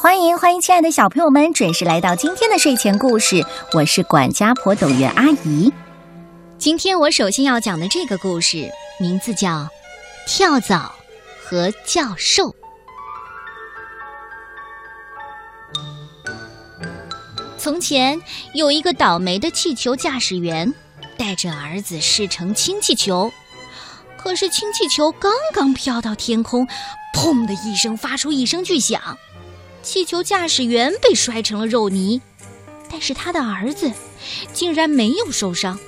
欢迎欢迎，亲爱的小朋友们，准时来到今天的睡前故事。我是管家婆董月阿姨。今天我首先要讲的这个故事，名字叫《跳蚤和教授》。从前有一个倒霉的气球驾驶员，带着儿子试乘氢气球。可是氢气球刚刚飘到天空，砰的一声发出一声巨响，气球驾驶员被摔成了肉泥，但是他的儿子竟然没有受伤。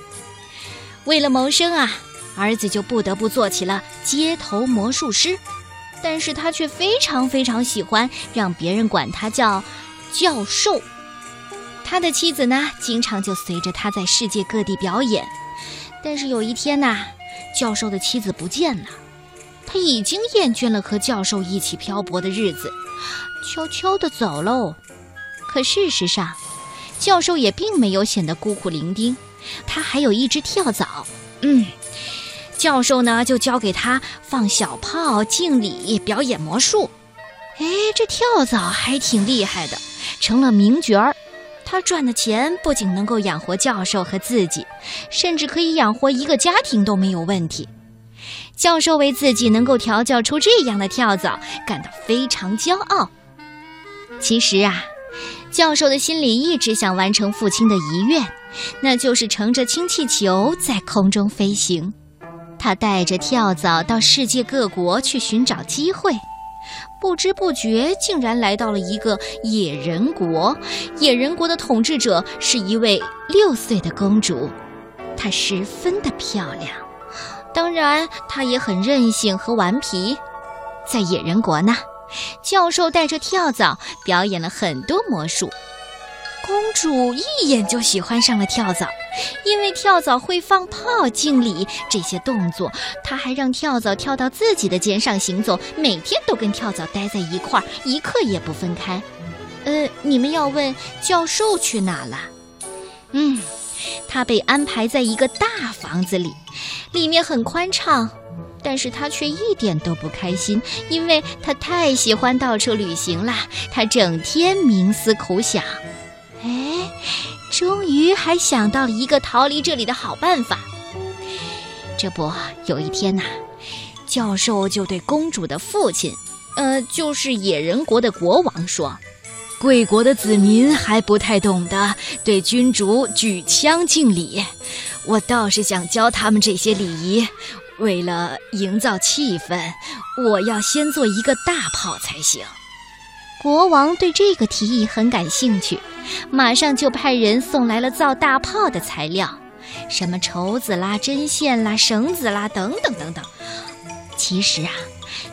为了谋生啊，儿子就不得不做起了街头魔术师，但是他却非常非常喜欢让别人管他叫教授。他的妻子呢，经常就随着他在世界各地表演，但是有一天呐。教授的妻子不见了，他已经厌倦了和教授一起漂泊的日子，悄悄地走喽。可事实上，教授也并没有显得孤苦伶仃，他还有一只跳蚤。嗯，教授呢就教给他放小炮、敬礼、表演魔术。哎，这跳蚤还挺厉害的，成了名角儿。他赚的钱不仅能够养活教授和自己，甚至可以养活一个家庭都没有问题。教授为自己能够调教出这样的跳蚤感到非常骄傲。其实啊，教授的心里一直想完成父亲的遗愿，那就是乘着氢气球在空中飞行。他带着跳蚤到世界各国去寻找机会。不知不觉，竟然来到了一个野人国。野人国的统治者是一位六岁的公主，她十分的漂亮，当然，他也很任性和顽皮。在野人国呢，教授带着跳蚤表演了很多魔术。公主一眼就喜欢上了跳蚤，因为跳蚤会放炮、敬礼这些动作，她还让跳蚤跳到自己的肩上行走，每天都跟跳蚤待在一块儿，一刻也不分开。呃，你们要问教授去哪了？嗯，他被安排在一个大房子里，里面很宽敞，但是他却一点都不开心，因为他太喜欢到处旅行了，他整天冥思苦想。哎，终于还想到了一个逃离这里的好办法。这不，有一天呐，教授就对公主的父亲，呃，就是野人国的国王说：“贵国的子民还不太懂得对君主举枪敬礼，我倒是想教他们这些礼仪。为了营造气氛，我要先做一个大炮才行。”国王对这个提议很感兴趣，马上就派人送来了造大炮的材料，什么绸子啦、针线啦、绳子啦，等等等等。其实啊，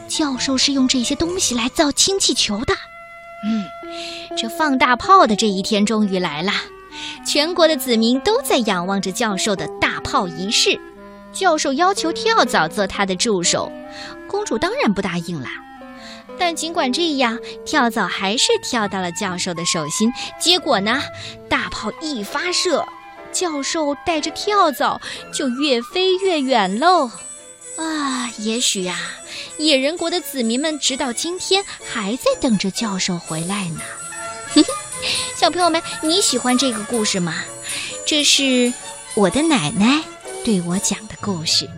教授是用这些东西来造氢气球的。这放大炮的这一天终于来了，全国的子民都在仰望着教授的大炮仪式。教授要求跳蚤做他的助手，公主当然不答应啦。但尽管这样，跳蚤还是跳到了教授的手心。结果呢，大炮一发射，教授带着跳蚤就越飞越远喽。啊，也许呀，野人国的子民们直到今天还在等着教授回来呢。小朋友们，你喜欢这个故事吗？这是我的奶奶对我讲的故事。